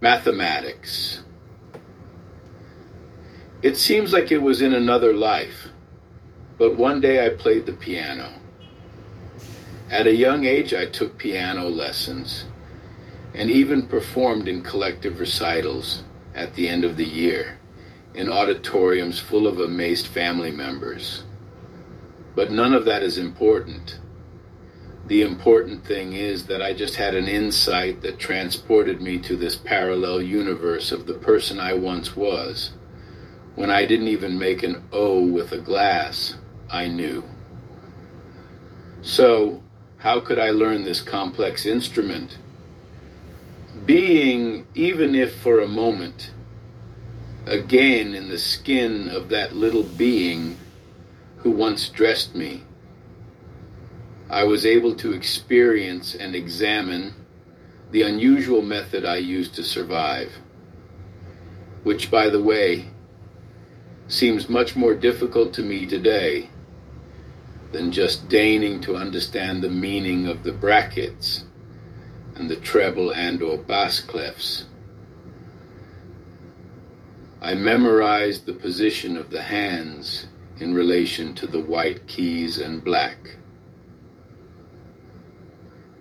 Mathematics. It seems like it was in another life, but one day I played the piano. At a young age, I took piano lessons and even performed in collective recitals at the end of the year in auditoriums full of amazed family members. But none of that is important. The important thing is that I just had an insight that transported me to this parallel universe of the person I once was. When I didn't even make an O with a glass, I knew. So, how could I learn this complex instrument? Being, even if for a moment, again in the skin of that little being who once dressed me, I was able to experience and examine the unusual method I used to survive, which, by the way, seems much more difficult to me today than just deigning to understand the meaning of the brackets and the treble and or bass clefs. I memorized the position of the hands in relation to the white keys and black.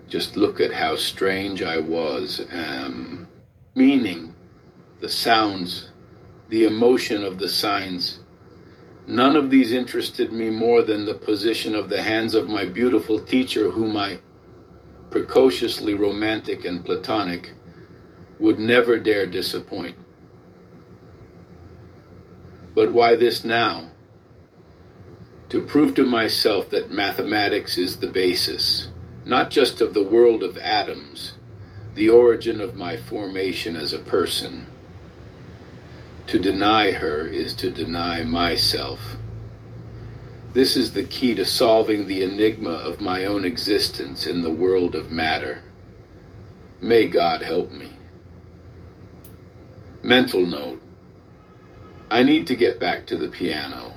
Just look at how strange I was, um, meaning the sounds, the emotion of the signs None of these interested me more than the position of the hands of my beautiful teacher, whom I, precociously romantic and platonic, would never dare disappoint. But why this now? To prove to myself that mathematics is the basis, not just of the world of atoms, the origin of my formation as a person to deny her is to deny myself. This is the key to solving the enigma of my own existence in the world of matter. May God help me. Mental note I need to get back to the piano.